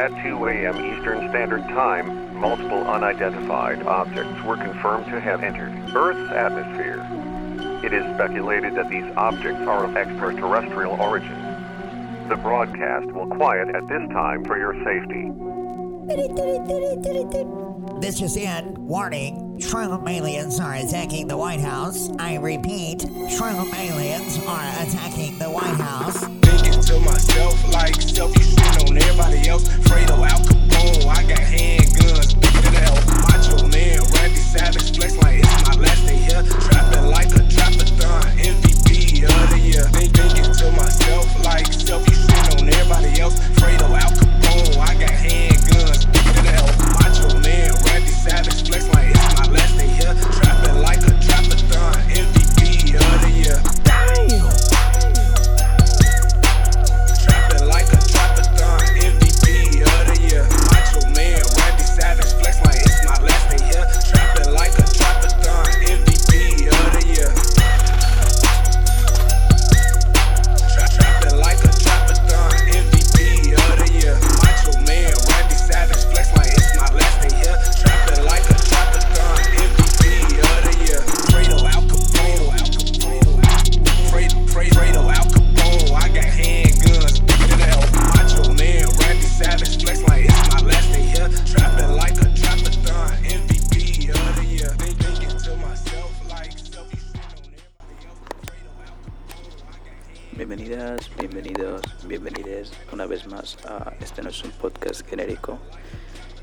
At 2 a.m. Eastern Standard Time, multiple unidentified objects were confirmed to have entered Earth's atmosphere. It is speculated that these objects are of extraterrestrial origin. The broadcast will quiet at this time for your safety. This is in. Warning. Shroom aliens are attacking the White House. I repeat, Shroom aliens are attacking the White House. To myself, like selfish shit on everybody else. Fredo, Al Capone, I got handguns, bigger than hell. Macho man, Randy Savage, flex like it's my last day here. Trapping like a trapathon, MVP of the year. Think, thinking to myself, like selfish shit on everybody else. Fredo, Al Capone, I got handguns, bigger than hell. Macho man, Randy Savage, flex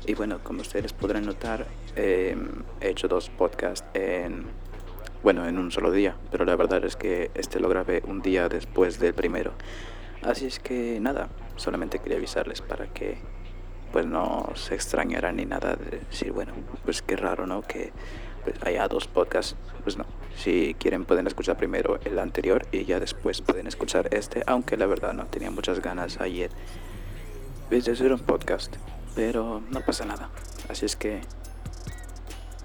Y bueno, como ustedes podrán notar, eh, he hecho dos podcasts en, bueno, en un solo día, pero la verdad es que este lo grabé un día después del primero. Así es que nada, solamente quería avisarles para que pues no se extrañaran ni nada de decir, bueno, pues qué raro, ¿no? Que pues, haya dos podcasts. Pues no, si quieren pueden escuchar primero el anterior y ya después pueden escuchar este, aunque la verdad no tenía muchas ganas ayer de hacer un podcast, pero no pasa nada. Así es que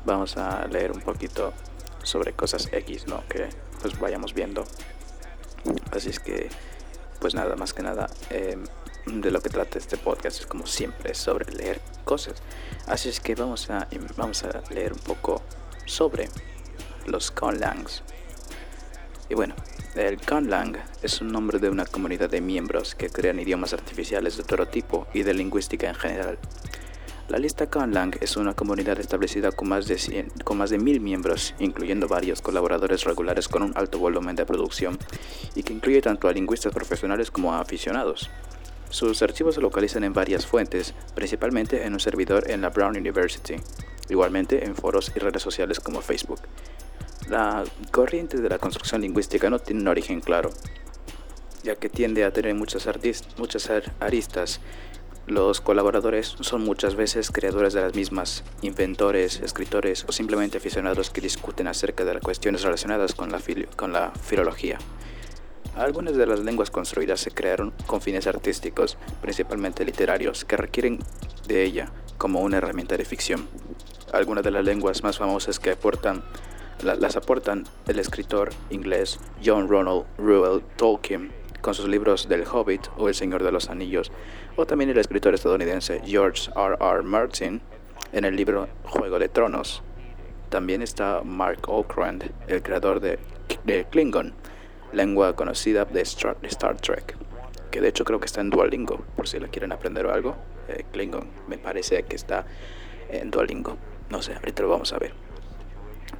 vamos a leer un poquito sobre cosas X, ¿no? Que pues vayamos viendo. Así es que, pues nada, más que nada, eh, de lo que trata este podcast es como siempre sobre leer cosas. Así es que vamos a, vamos a leer un poco sobre los conlangs. Y bueno, el conlang es un nombre de una comunidad de miembros que crean idiomas artificiales de todo tipo y de lingüística en general. La lista Conlang es una comunidad establecida con más, de 100 con más de mil miembros, incluyendo varios colaboradores regulares con un alto volumen de producción, y que incluye tanto a lingüistas profesionales como a aficionados. Sus archivos se localizan en varias fuentes, principalmente en un servidor en la Brown University, igualmente en foros y redes sociales como Facebook. La corriente de la construcción lingüística no tiene un origen claro, ya que tiende a tener muchas, muchas ar- aristas. Los colaboradores son muchas veces creadores de las mismas, inventores, escritores o simplemente aficionados que discuten acerca de las cuestiones relacionadas con la filología. Algunas de las lenguas construidas se crearon con fines artísticos, principalmente literarios, que requieren de ella como una herramienta de ficción. Algunas de las lenguas más famosas que aportan, la- las aportan el escritor inglés John Ronald Reuel Tolkien con sus libros del Hobbit o El Señor de los Anillos, o también el escritor estadounidense George R. R. Martin en el libro Juego de Tronos. También está Mark Okrand, el creador de, Klingon, lengua conocida de Star, Trek, que de hecho creo que está en Duolingo, por si la quieren aprender algo. Eh, Klingon, me parece que está en Duolingo. No sé, ahorita lo vamos a ver.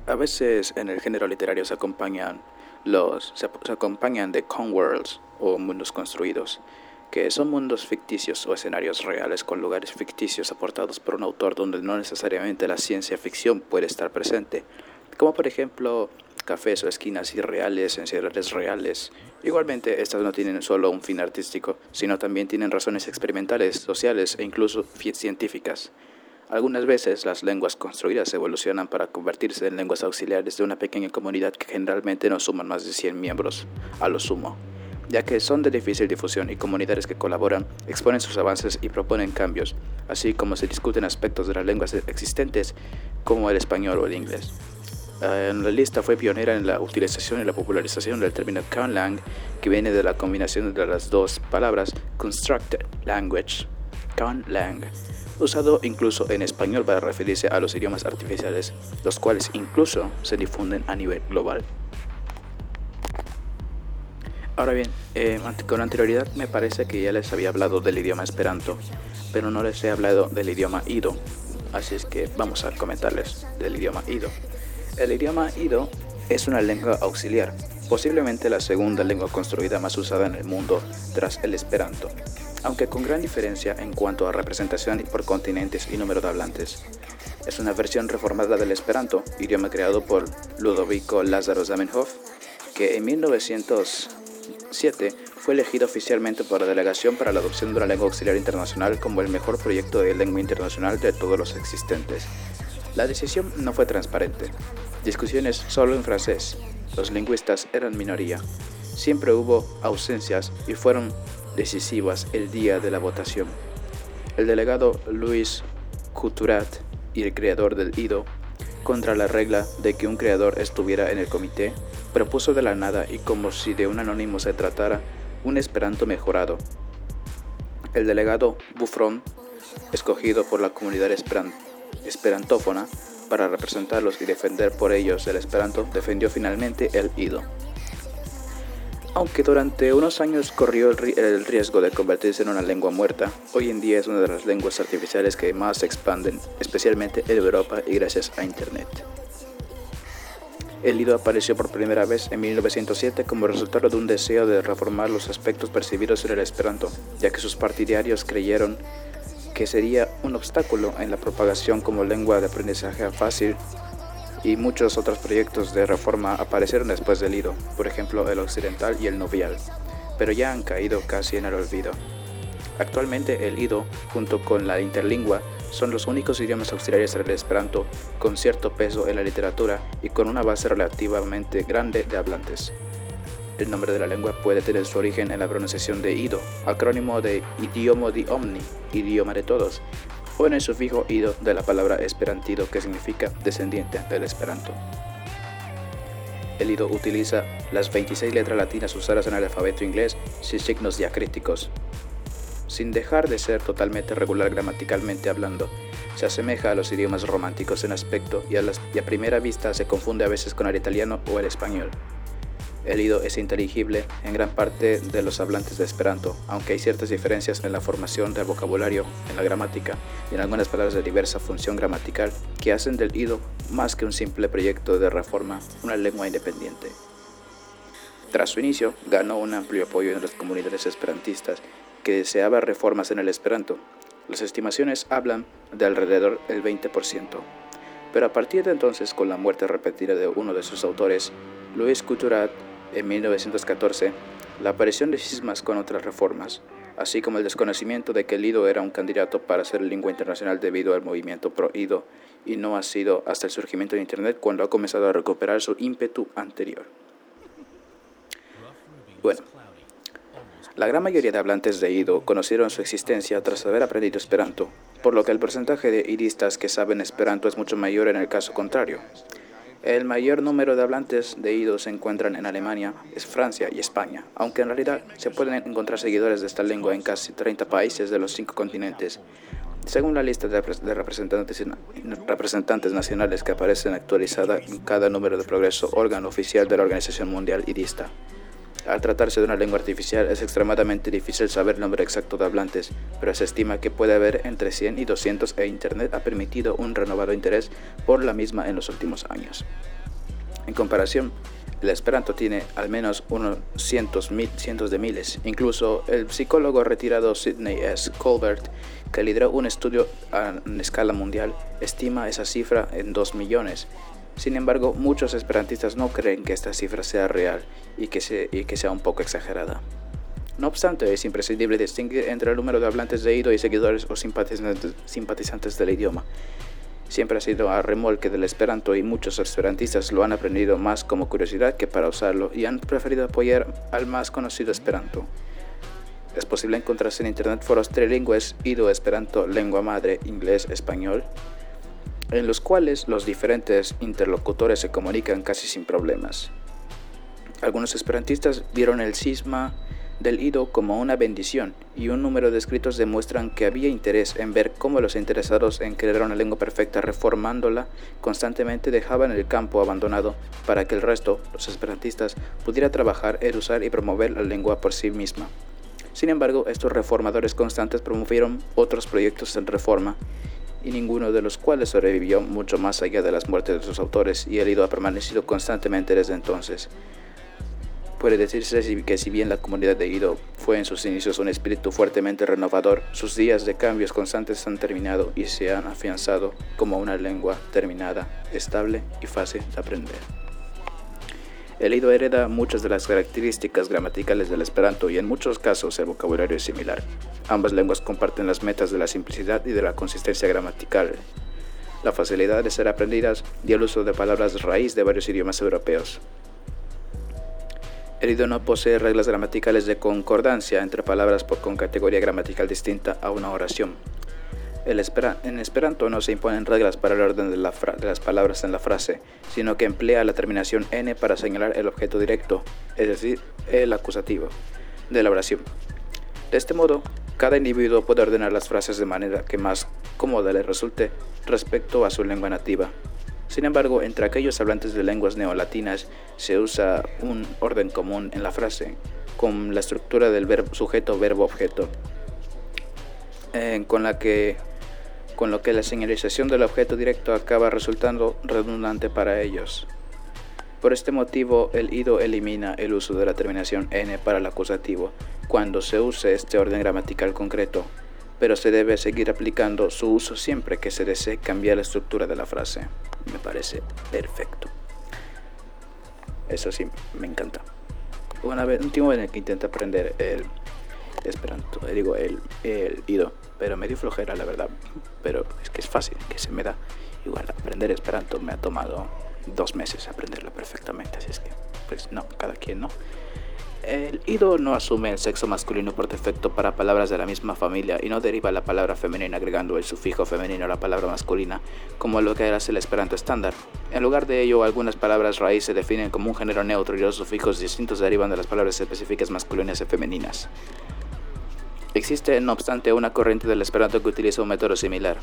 A veces en el género literario se acompañan los se, se acompañan de conworlds o mundos construidos, que son mundos ficticios o escenarios reales con lugares ficticios aportados por un autor donde no necesariamente la ciencia ficción puede estar presente, como por ejemplo cafés o esquinas irreales en ciudades reales. Igualmente, estas no tienen solo un fin artístico, sino también tienen razones experimentales, sociales e incluso fi- científicas. Algunas veces las lenguas construidas evolucionan para convertirse en lenguas auxiliares de una pequeña comunidad que generalmente no suman más de 100 miembros, a lo sumo, ya que son de difícil difusión y comunidades que colaboran, exponen sus avances y proponen cambios, así como se discuten aspectos de las lenguas existentes como el español o el inglés. Eh, la lista fue pionera en la utilización y la popularización del término conlang, que viene de la combinación de las dos palabras constructed language, Kan Lang, usado incluso en español para referirse a los idiomas artificiales, los cuales incluso se difunden a nivel global. Ahora bien, eh, con anterioridad me parece que ya les había hablado del idioma esperanto, pero no les he hablado del idioma ido, así es que vamos a comentarles del idioma ido. El idioma ido es una lengua auxiliar, posiblemente la segunda lengua construida más usada en el mundo tras el esperanto, aunque con gran diferencia en cuanto a representación por continentes y número de hablantes. Es una versión reformada del esperanto, idioma creado por Ludovico Lázaro Zamenhof, que en 1900 fue elegido oficialmente por la Delegación para la Adopción de una Lengua Auxiliar Internacional como el mejor proyecto de lengua internacional de todos los existentes. La decisión no fue transparente. Discusiones solo en francés. Los lingüistas eran minoría. Siempre hubo ausencias y fueron decisivas el día de la votación. El delegado Luis Couturat y el creador del IDO, contra la regla de que un creador estuviera en el comité, propuso de la nada y como si de un anónimo se tratara un esperanto mejorado. El delegado Buffron, escogido por la comunidad esperantófona para representarlos y defender por ellos el esperanto, defendió finalmente el ido. Aunque durante unos años corrió el riesgo de convertirse en una lengua muerta, hoy en día es una de las lenguas artificiales que más se expanden, especialmente en Europa y gracias a Internet. El Lido apareció por primera vez en 1907 como resultado de un deseo de reformar los aspectos percibidos en el esperanto, ya que sus partidarios creyeron que sería un obstáculo en la propagación como lengua de aprendizaje fácil y muchos otros proyectos de reforma aparecieron después del Lido, por ejemplo el occidental y el novial, pero ya han caído casi en el olvido. Actualmente el Ido, junto con la interlingua, son los únicos idiomas auxiliares del Esperanto con cierto peso en la literatura y con una base relativamente grande de hablantes. El nombre de la lengua puede tener su origen en la pronunciación de Ido, acrónimo de Idiomo di Omni, idioma de todos, o en el sufijo Ido de la palabra esperantido que significa descendiente del Esperanto. El Ido utiliza las 26 letras latinas usadas en el alfabeto inglés sin signos diacríticos, sin dejar de ser totalmente regular gramaticalmente hablando. Se asemeja a los idiomas románticos en aspecto y a, a primera vista se confunde a veces con el italiano o el español. El ido es inteligible en gran parte de los hablantes de Esperanto, aunque hay ciertas diferencias en la formación del vocabulario, en la gramática y en algunas palabras de diversa función gramatical que hacen del ido, más que un simple proyecto de reforma, una lengua independiente. Tras su inicio, ganó un amplio apoyo en las comunidades esperantistas que deseaba reformas en el esperanto. Las estimaciones hablan de alrededor del 20%. Pero a partir de entonces, con la muerte repetida de uno de sus autores, Luis Couturat, en 1914, la aparición de cismas con otras reformas, así como el desconocimiento de que el IDO era un candidato para ser lengua internacional debido al movimiento pro-IDO, y no ha sido hasta el surgimiento de Internet cuando ha comenzado a recuperar su ímpetu anterior. Bueno, la gran mayoría de hablantes de Ido conocieron su existencia tras haber aprendido Esperanto, por lo que el porcentaje de idistas que saben Esperanto es mucho mayor en el caso contrario. El mayor número de hablantes de Ido se encuentran en Alemania, Francia y España, aunque en realidad se pueden encontrar seguidores de esta lengua en casi 30 países de los cinco continentes. Según la lista de representantes, representantes nacionales que aparecen actualizada en cada número de progreso, órgano oficial de la Organización Mundial Idista. Al tratarse de una lengua artificial es extremadamente difícil saber el nombre exacto de hablantes, pero se estima que puede haber entre 100 y 200 e Internet ha permitido un renovado interés por la misma en los últimos años. En comparación, el Esperanto tiene al menos unos cientos, mil, cientos de miles. Incluso el psicólogo retirado Sidney S. Colbert, que lideró un estudio a escala mundial, estima esa cifra en 2 millones sin embargo, muchos esperantistas no creen que esta cifra sea real y que, sea un poco exagerada. No obstante, es imprescindible distinguir entre el número de hablantes de Ido y seguidores o simpatizantes, del idioma. Siempre ha sido a remolque del esperanto y muchos esperantistas lo han aprendido más como curiosidad que para usarlo y han preferido apoyar al más conocido esperanto. Es posible encontrarse en internet foros trilingües Ido Esperanto lengua madre inglés español en los cuales los diferentes interlocutores se comunican casi sin problemas. Algunos esperantistas vieron el cisma del Ido como una bendición y un número de escritos demuestran que había interés en ver cómo los interesados en crear una lengua perfecta reformándola constantemente dejaban el campo abandonado para que el resto, los esperantistas, pudiera trabajar, usar y promover la lengua por sí misma. Sin embargo, estos reformadores constantes promovieron otros proyectos en reforma y ninguno de los cuales sobrevivió mucho más allá de las muertes de sus autores y el Ido ha permanecido constantemente desde entonces. Puede decirse que si bien la comunidad de Ido fue en sus inicios un espíritu fuertemente renovador, sus días de cambios constantes han terminado y se han afianzado como una lengua terminada, estable y fácil de aprender. El Ido hereda muchas de las características gramaticales del Esperanto y en muchos casos el vocabulario es similar. Ambas lenguas comparten las metas de la simplicidad y de la consistencia gramatical, la facilidad de ser aprendidas y el uso de palabras raíz de varios idiomas europeos. El idioma no posee reglas gramaticales de concordancia entre palabras con categoría gramatical distinta a una oración. En Esperanto no se imponen reglas para el orden de, las palabras en la frase, sino que emplea la terminación n para señalar el objeto directo, es decir, el acusativo, de la oración. De este modo, cada individuo puede ordenar las frases de manera que más cómoda le resulte respecto a su lengua nativa. Sin embargo, entre aquellos hablantes de lenguas neolatinas se usa un orden común en la frase, con la estructura del verbo, sujeto, verbo, objeto, eh, con, la que, con lo que la señalización del objeto directo acaba resultando redundante para ellos. Por este motivo, el ido elimina el uso de la terminación n para el acusativo cuando se use este orden gramatical concreto, pero se debe seguir aplicando su uso siempre que se desee cambiar la estructura de la frase me parece perfecto. Eso sí, me encanta. Una vez, un tiempo en el que intenté aprender el Esperanto, digo, el, el Ido, pero me dio flojera, la verdad. Pero es que es fácil, que se me da. Igual, aprender Esperanto me ha tomado dos meses aprenderlo perfectamente, así es que, pues no, cada quien no. El ido no asume el sexo masculino por defecto para palabras de la misma familia y no deriva la palabra femenina agregando el sufijo femenino a la palabra masculina, como lo que hace el esperanto estándar. En lugar de ello, algunas palabras raíz se definen como un género neutro y los sufijos distintos derivan de las palabras específicas masculinas y femeninas. Existe, no obstante, una corriente del esperanto que utiliza un método similar.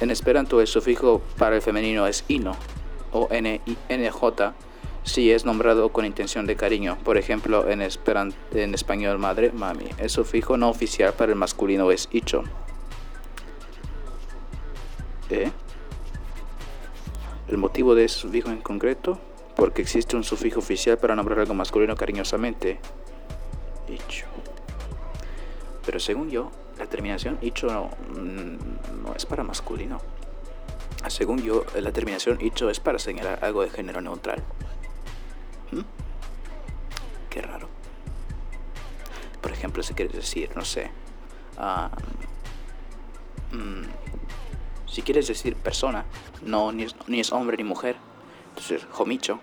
En esperanto, el sufijo para el femenino es ino, o n, -I j si es nombrado con intención de cariño. Por ejemplo, en, en español madre, mami. El sufijo no oficial para el masculino es icho. ¿Eh? El motivo de ese sufijo en concreto, porque existe un sufijo oficial para nombrar algo masculino cariñosamente. Icho. Pero según yo, la terminación icho no, mm, no es para masculino. Según yo, la terminación icho es para señalar algo de género neutral. ¿Mm? Qué raro. Por ejemplo, si quieres decir, no sé, mm, si quieres decir persona, no es, ni es, hombre ni mujer, entonces homicho,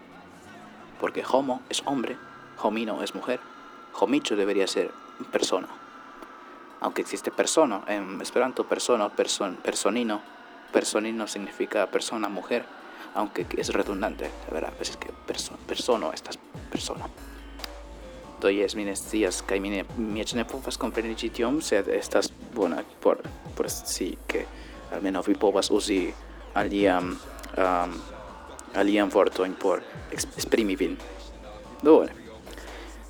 porque homo es hombre, homino es mujer, homicho debería ser persona. aunque existe persona, en Esperanto persona, person, personino, personino significa persona, mujer, aunque es redundante, la verdad, pues es que perso, persona, estas persona. Do jes mi ne scias kaj mi ne mi eĉ ne povas kompreni ĉi sed estas bona por por si que almenaŭ vi povas uzi alian um, alian vortojn por esprimi vin. Do bone.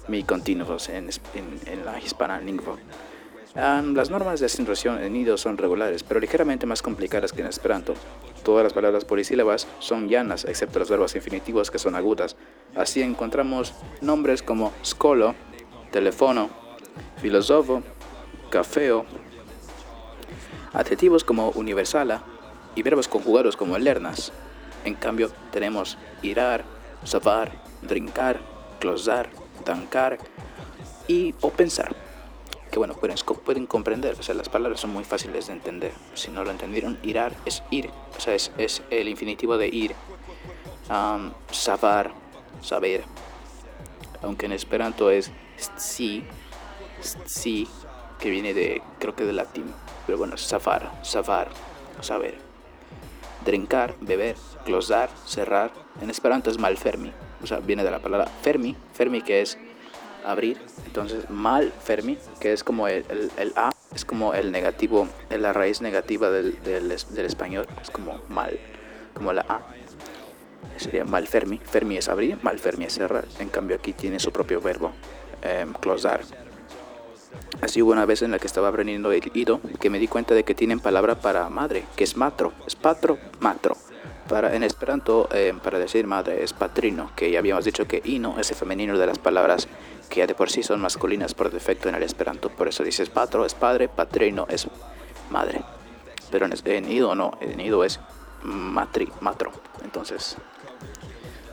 Mi continuos en, en, en la hispana lingvo. Las normas de acentuación en nido son regulares, pero ligeramente más complicadas que en Esperanto. Todas las palabras polisílabas son llanas, excepto los verbos infinitivos que son agudas. Así encontramos nombres como scolo, teléfono, filósofo, cafeo, adjetivos como universala y verbos conjugados como lernas. En cambio, tenemos irar, sabar, drincar, closar, tancar y o pensar que bueno, pueden, pueden comprender, o sea, las palabras son muy fáciles de entender. Si no lo entendieron, irar es ir, o sea, es, es el infinitivo de ir. Um, saber, aunque en esperanto es sí, sí, que viene de, creo que de latín, pero bueno, safar, safar, saber. Drincar, beber, closar, cerrar, en esperanto es malfermi, o sea, viene de la palabra fermi, fermi que es abrir. Entonces, mal Fermi, que es como el, el- el A, es como el negativo, la raíz negativa del, del del español, es como mal, como la A. Sería mal Fermi. Fermi es abrir, mal Fermi es cerrar. En cambio, aquí tiene su propio verbo, em, closar. Así hubo una vez en la que estaba aprendiendo el ido que me di cuenta de que tienen palabra para madre, que es matro, es patro, matro. Para, en esperanto, eh, para decir madre es patrino, que ya habíamos dicho que ino es el femenino de las palabras que ya de por sí son masculinas por defecto en el esperanto. Por eso dices patro es padre, patrino es madre. Pero en, ido no, en ido es matri, matro. Entonces,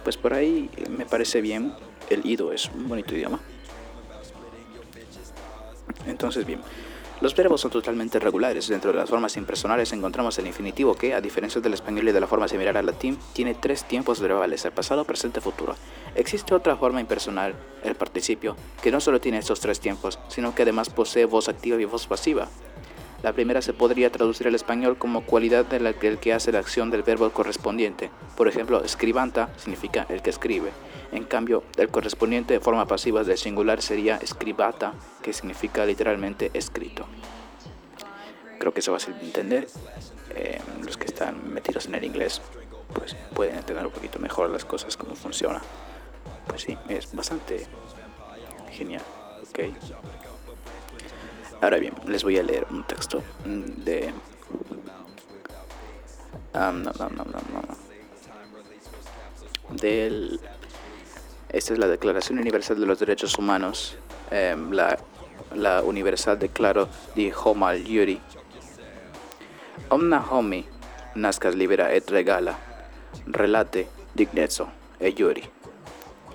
pues por ahí me parece bien. El ido es un bonito idioma. Entonces, bien, los verbos son totalmente regulares. Dentro de las formas impersonales encontramos el infinitivo que, a diferencia del español y de la forma similar al latín, tiene tres tiempos verbales, el pasado, presente, futuro. Existe otra forma impersonal, el participio, que no solo tiene estos tres tiempos, sino que además posee voz activa y voz pasiva. La primera se podría traducir al español como cualidad de la que el que hace la acción del verbo correspondiente. Por ejemplo, escribanta significa el que escribe. En cambio, el correspondiente de forma pasiva del singular sería escribata, que significa literalmente escrito. Creo que eso va a ser de entender. Eh, los que están metidos en el inglés, pues pueden entender un poquito mejor las cosas, cómo funciona. Pues sí, es bastante genial. Ok. Ahora bien, les voy a leer un texto de... No, no, no, no. Del... Esta es la Declaración Universal de los Derechos Humanos, em, la, la Universal Declaro di Homal Yuri. Omna homi nascas libera et regala, relate dignezzo e iuri.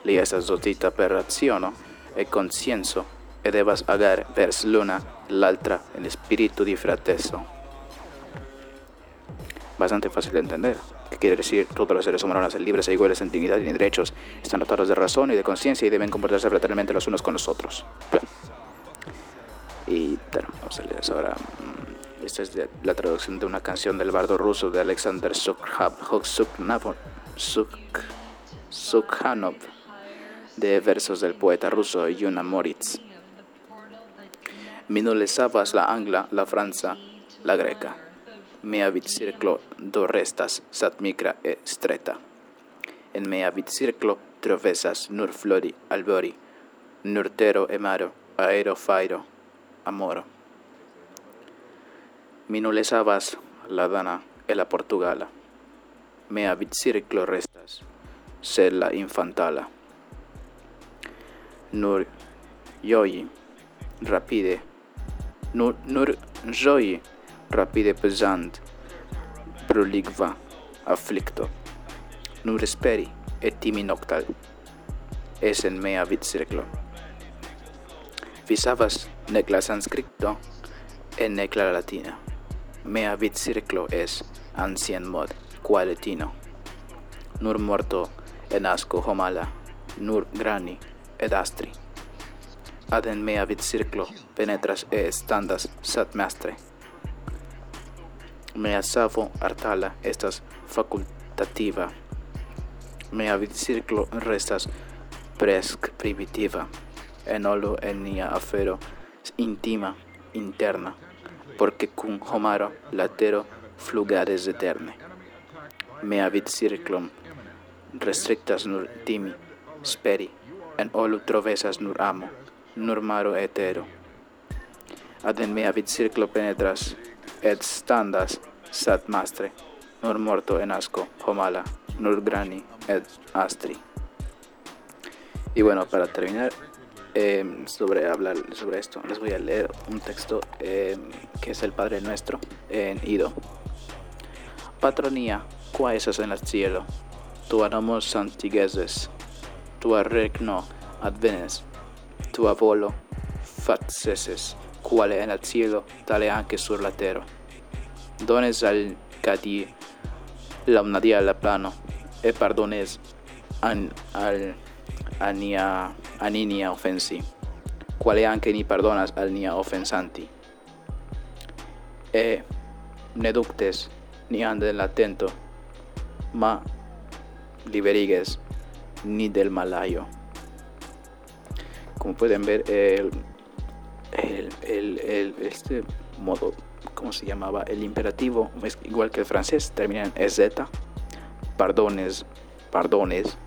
Li estas dotita per raziono e conscienzo e devas agar vers luna l'altra en espíritu di frateso. Bastante fácil de entender. ¿Qué quiere decir? Todos los seres humanos nacen libres e iguales en dignidad y en derechos. Están dotados de razón y de conciencia y deben comportarse fraternalmente los unos con los otros. Bueno. Y bueno, vamos a leer ahora. Mm, Esta es la traducción de una canción del bardo ruso de Alexander Sukha- Sukhanov, Suk- Sukhanov, de versos del poeta ruso Yuna Moritz. Minule savas la angla, la franza, la greca. mea vidcirclo do restas sat micra e streta. En mea vidcirclo trovesas nur flori albori, nur tero e maro, aero fairo, amoro. Mi nulle savas la dana e la portugala, mea vidcirclo restas, sed la infantala. Nur joyi, rapide, nur, nur joyi, rapide pesant pro ligva afflicto. Nur speri et timi noctal. Es en mea vid circlo. Visavas nec la sanscripto en nec la latina. Mea vid circlo es ancien mod, qua latino. Nur morto en asco homala, nur grani et astri. Ad en mea vid circlo penetras e standas sat mastre. Mea savo artala estas facultativa. Mea vidcirclo restas presc primitiva. En olo en nia afero intima, interna, porque cum homaro latero flugares eterne. Mea vidcirclum restrictas nur timi, speri, en olu trovesas nur amo, nur maro etero. Ad en mea vidcirclo penetras et standas sat mastre, nur morto en asco, homala, nur grani et astri. Y bueno, para terminar, eh, sobre hablar sobre esto, les voy a leer un texto eh, que es el Padre Nuestro en Ido. Patronía, qua esas en el cielo, tua nomo santigeses, tua regno advenes, tua volo faceses, quale en el cielo, tale anche sur la terra. Dones al cadi la unadia la plano, e pardones an, al ania aninia offensi, quale anche ni pardonas al nia offensanti. E ne ductes ni anden latento, ma liberiges ni del malayo. como pueden ver, el, el, el, este modo, ¿cómo se llamaba? El imperativo, es igual que el francés, termina en EZ. Pardones, pardones.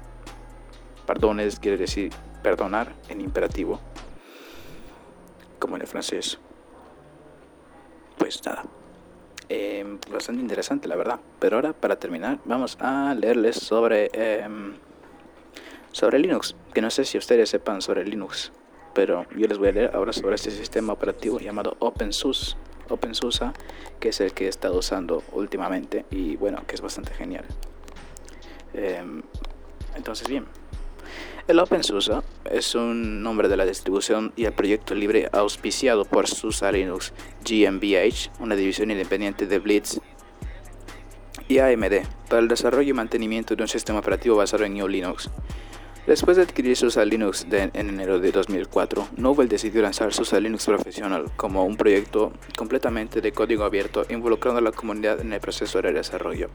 Pardones quiere decir perdonar en imperativo, como en el francés. Pues nada, eh, bastante interesante la verdad. Pero ahora para terminar vamos a leerles sobre em, sobre Linux, que no sé si ustedes sepan sobre Linux, pero yo les voy a leer ahora sobre este sistema operativo llamado OpenSUSE, OpenSUSE, que es el que he estado usando últimamente y bueno, que es bastante genial. Em, entonces bien, el OpenSUSE es un nombre de la distribución y el proyecto libre auspiciado por SUSE Linux GmbH, una división independiente de Blitz y AMD, para el desarrollo y mantenimiento de un sistema operativo basado en GNU Linux. Después de adquirir SUSE Linux en enero de 2004, Novell decidió lanzar SUSE Linux Professional como un proyecto completamente de código abierto involucrando a la comunidad en el proceso de desarrollo.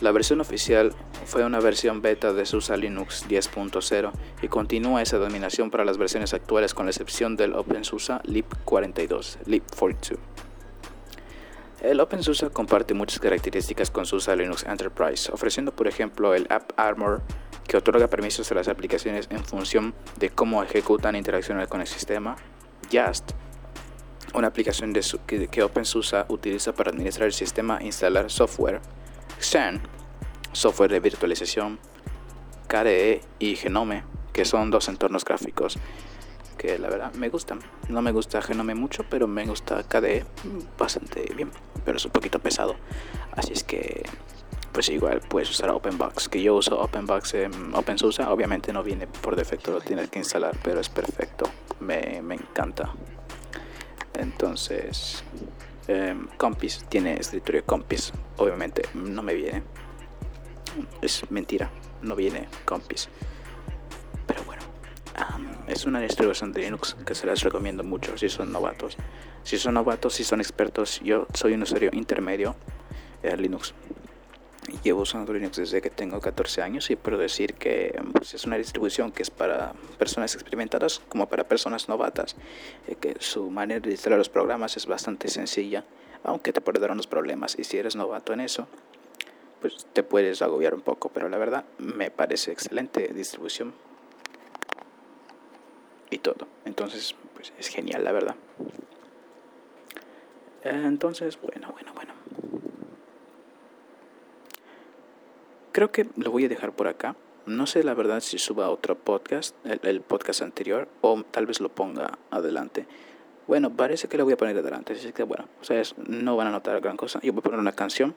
La versión oficial fue una versión beta de SUSE Linux 10.0 y continúa esa dominación para las versiones actuales con la excepción del OpenSUSE lib42, lib42. El OpenSUSE comparte muchas características con SUSE Linux Enterprise, ofreciendo por ejemplo el App Armor, que otorga permisos a las aplicaciones en función de cómo ejecutan e interaccionan con el sistema, Just, una aplicación de su- que, que OpenSUSE utiliza para administrar el sistema e instalar software, Xen, software de virtualización, KDE y Genome, que son dos entornos gráficos que la verdad me gustan. No me gusta Genome mucho, pero me gusta KDE bastante bien, pero es un poquito pesado. Así es que, pues igual puedes usar OpenBox, que yo uso OpenBox en OpenSUSE. Obviamente no viene por defecto, lo tienes que instalar, pero es perfecto. Me, me encanta. Entonces, em, Compis tiene escritorio Compis. Obviamente no me viene. Es mentira, no viene Compis. Pero bueno, es una distribución de Linux que se las recomiendo mucho si son novatos. Si son novatos, si son expertos, yo soy un usuario intermedio en Linux. Llevo usando Linux desde que tengo 14 años y puedo decir que pues, es una distribución que es para personas experimentadas como para personas novatas, eh, que su manera de instalar los programas es bastante sencilla, aunque te puede dar unos problemas y si eres novato en eso, pues te puedes agobiar un poco, pero la verdad me parece excelente distribución y todo. Entonces, pues es genial, la verdad. Entonces, bueno, bueno, bueno. Creo que lo voy a dejar por acá. No sé la verdad si suba otro podcast, el, el podcast anterior, o tal vez lo ponga adelante. Bueno, parece que lo voy a poner adelante, así que bueno, ustedes no van a notar gran cosa. Yo voy a poner una canción.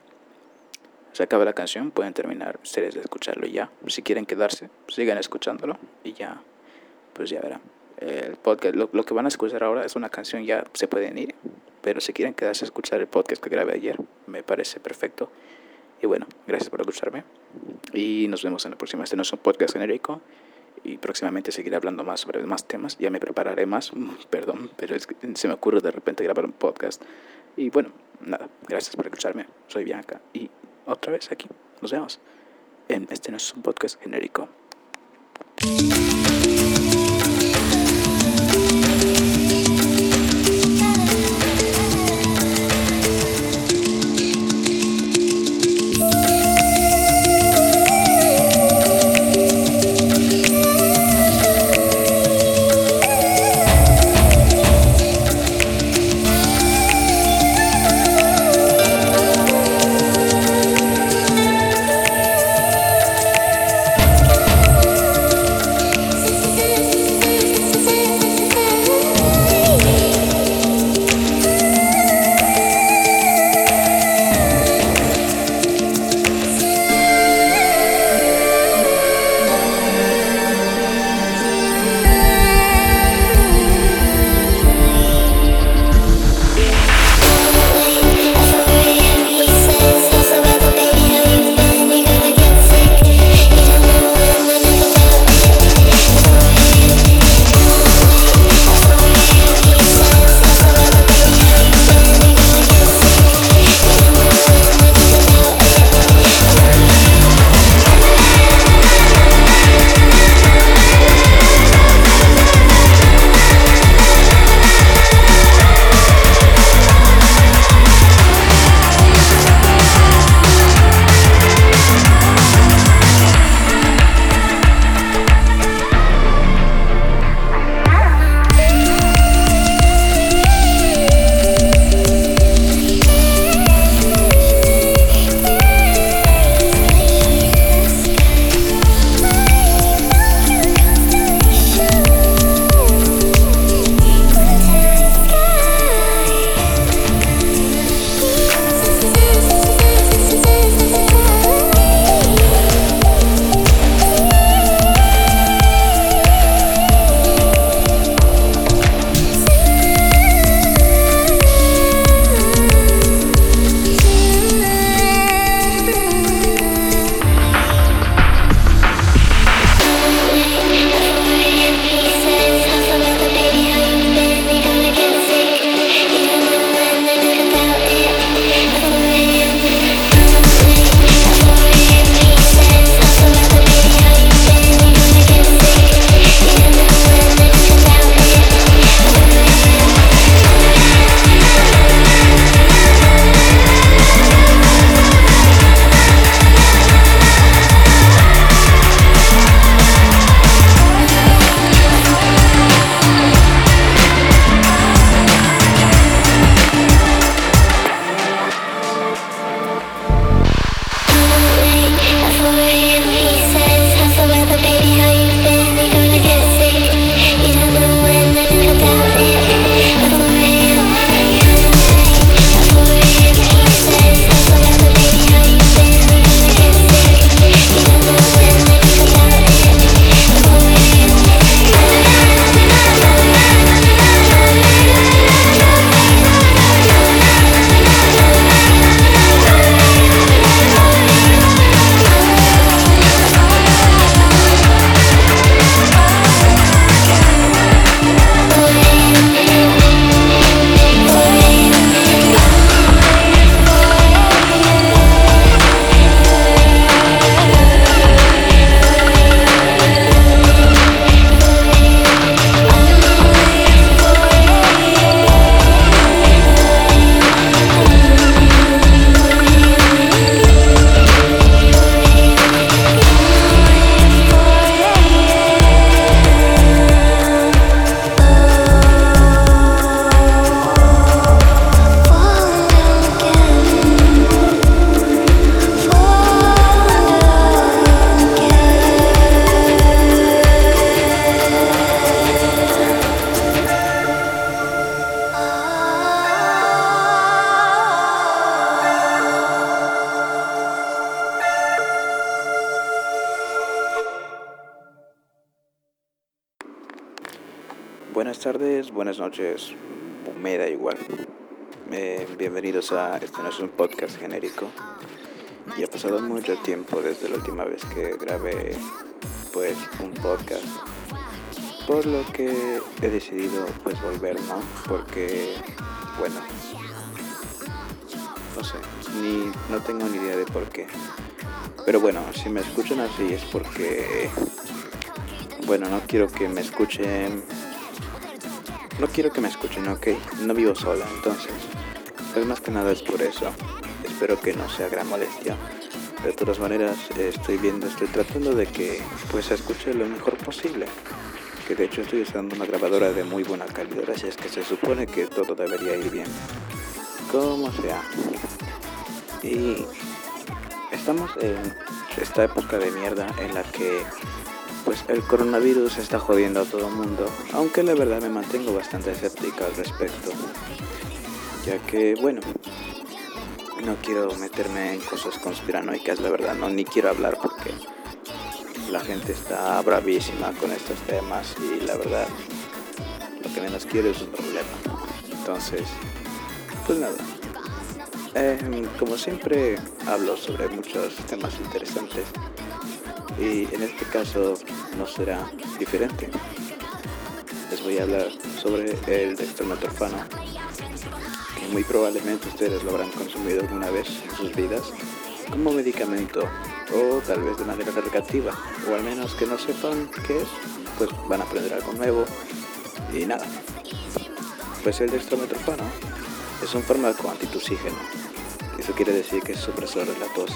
Se acaba la canción, pueden terminar ustedes de escucharlo ya. Si quieren quedarse, sigan escuchándolo y ya, pues ya verán. El podcast, lo, lo que van a escuchar ahora es una canción, ya se pueden ir, pero si quieren quedarse a escuchar el podcast que grabé ayer, me parece perfecto. Y bueno, gracias por escucharme y nos vemos en la próxima. Este no es un podcast genérico y próximamente seguiré hablando más sobre más temas. Ya me prepararé más, perdón, pero es que se me ocurre de repente grabar un podcast. Y bueno, nada, gracias por escucharme. Soy Bianca y otra vez aquí. Nos vemos en este no es un podcast genérico. Desde la última vez que grabé pues un podcast. Por lo que he decidido pues volver, ¿no? Porque, bueno, no sé, ni, no tengo ni idea de por qué. Pero bueno, si me escuchan así es porque, bueno, no quiero que me escuchen, no quiero que me escuchen, ok, no vivo sola, entonces, pues más que nada es por eso. Espero que no sea gran molestia. De todas maneras, estoy viendo, estoy tratando de que pues se escuche lo mejor posible. Que de hecho estoy usando una grabadora de muy buena calidad, así es que se supone que todo debería ir bien. Como sea. Y estamos en esta época de mierda en la que pues el coronavirus está jodiendo a todo el mundo, aunque la verdad me mantengo bastante escéptica al respecto, ya que bueno, no quiero meterme en cosas conspiranoicas, la verdad, no ni quiero hablar porque la gente está bravísima con estos temas y la verdad lo que menos quiero es un problema. Entonces, pues nada. Em, como siempre hablo sobre muchos temas interesantes y en este caso no será diferente. Les voy a hablar sobre el dextrometorfano, que muy probablemente ustedes lo habrán consumido alguna vez en sus vidas como medicamento o tal vez de manera recreativa o al menos que no sepan qué es, pues van a aprender algo nuevo y nada. Pues el dextrometorfano es un fármaco antitusígeno. Eso quiere decir que es supresor de la tos.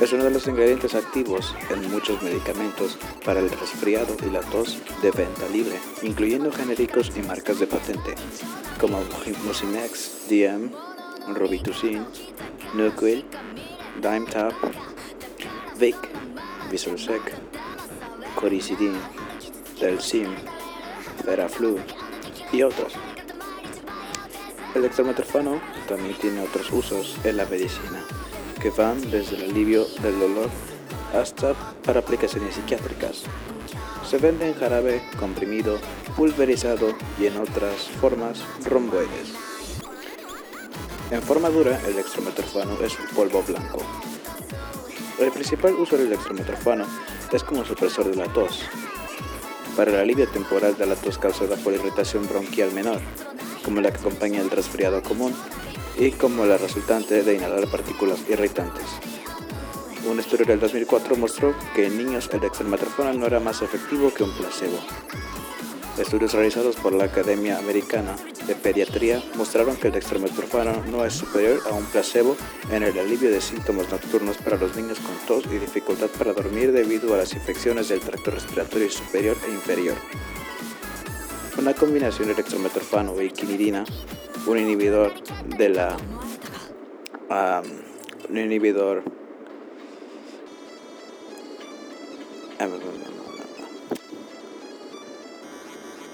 Es uno de los ingredientes activos en muchos medicamentos para el resfriado y la tos de venta libre, incluyendo genéricos y marcas de patente, como Mucinex, DM, Robitussin, Nuquil, Dimetap, Vic, Visorsec, Coricidin, Delsim, Feraflu y otros. El dextrometorfano también tiene otros usos en la medicina, que van desde el alivio del dolor hasta para aplicaciones psiquiátricas. Se vende en jarabe, comprimido, pulverizado y en otras formas romboides. En forma dura, el dextrometorfano es un polvo blanco. El principal uso del dextrometorfano es como supresor de la tos, para el alivio temporal de la tos causada por irritación bronquial menor, como la que acompaña el resfriado común y como la resultante de inhalar partículas irritantes. Un estudio del 2004 mostró que en niños el dextrometorfano no era más efectivo que un placebo. Estudios realizados por la Academia Americana de Pediatría mostraron que el dextrometorfano no es superior a un placebo en el alivio de síntomas nocturnos para los niños con tos y dificultad para dormir debido a las infecciones del tracto respiratorio superior e inferior. Una combinación de dextrometorfano y quinidina, un inhibidor de la um, un inhibidor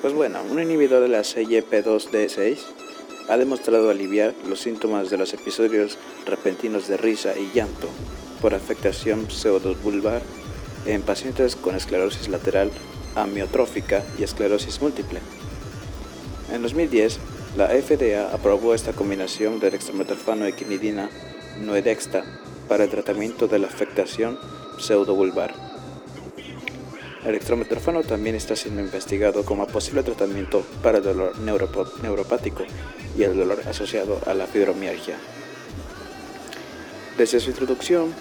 Pues bueno, un inhibidor de la CYP2D6 ha demostrado aliviar los síntomas de los episodios repentinos de risa y llanto por afectación pseudobulbar en pacientes con esclerosis lateral amiotrófica y esclerosis múltiple. En 2010, la FDA aprobó esta combinación de dextrometorfano y quinidina noedexta para el tratamiento de la afectación pseudobulbar. El dextrometorfano también está siendo investigado como posible tratamiento para el dolor neuropático y el dolor asociado a la fibromialgia. Desde su introducción,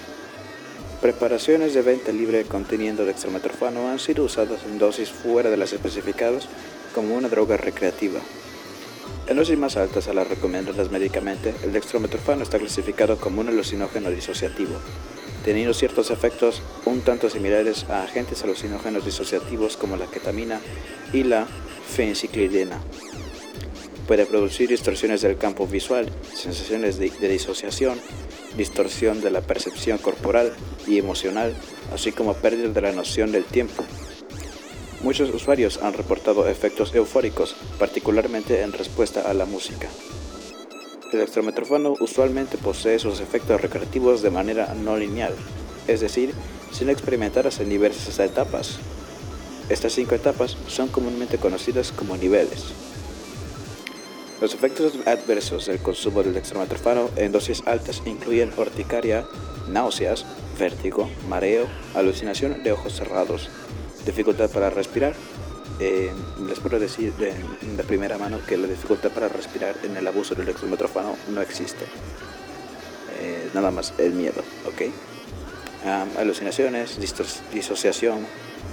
preparaciones de venta libre conteniendo dextrometorfano han sido usadas en dosis fuera de las especificadas como una droga recreativa. En dosis más altas a las recomendadas médicamente, el dextrometorfano está clasificado como un alucinógeno disociativo, teniendo ciertos efectos un tanto similares a agentes alucinógenos disociativos como la ketamina y la fenciclidina. Puede producir distorsiones del campo visual, sensaciones de, de, disociación, distorsión de la percepción corporal y emocional, así como pérdida de la noción del tiempo. Muchos usuarios han reportado efectos eufóricos, particularmente en respuesta a la música. El dextrometorfano usualmente posee sus efectos recreativos de manera no lineal, es decir, sin experimentarse en diversas etapas. Estas cinco etapas son comúnmente conocidas como niveles. Los efectos adversos del consumo del dextrometorfano en dosis altas incluyen urticaria, náuseas, vértigo, mareo, alucinación de ojos cerrados, dificultad para respirar. Eh, les puedo decir de, primera mano que la dificultad para respirar en el abuso del dextrometorfano no existe. Eh, nada más el miedo, ¿ok? Um, alucinaciones, disociación,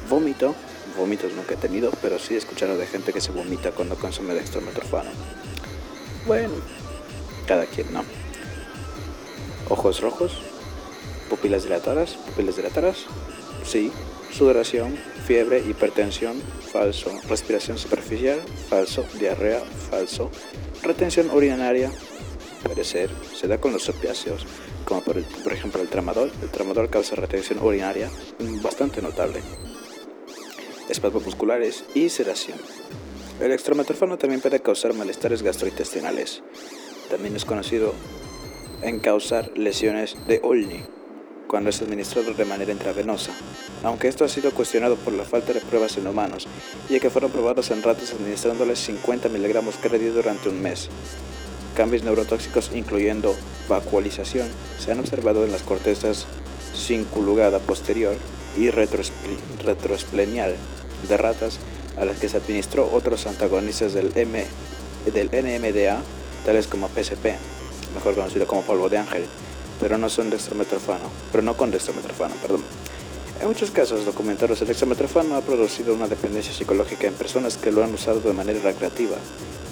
vómito. Vómitos nunca he tenido, pero sí he escuchado de gente que se vomita cuando consume dextrometorfano. Bueno, cada quien, ¿no? Ojos rojos, pupilas dilatadas, pupilas dilatadas, sí, sudoración, fiebre, hipertensión, falso, respiración superficial, falso, diarrea, falso, retención urinaria, puede ser, se da con los opiáceos, como por, ejemplo el tramadol. El tramadol causa retención urinaria bastante notable, espasmos musculares y sedación. El extrometorfano también puede causar malestares gastrointestinales. También es conocido en causar lesiones de Olney cuando es administrado de manera intravenosa, aunque esto ha sido cuestionado por la falta de pruebas en humanos, ya que fueron probados en ratas administrándoles 50 miligramos cada día durante un mes. Cambios neurotóxicos incluyendo vacuolización se han observado en las cortezas cinculugada posterior y retroesplenial de ratas a las que se administró otros antagonistas del, M, del NMDA, tales como PCP, mejor conocido como polvo de ángel, pero no son dextrometorfano, pero no con dextrometorfano, perdón. En muchos casos documentados, el dextrometorfano ha producido una dependencia psicológica en personas que lo han usado de manera recreativa.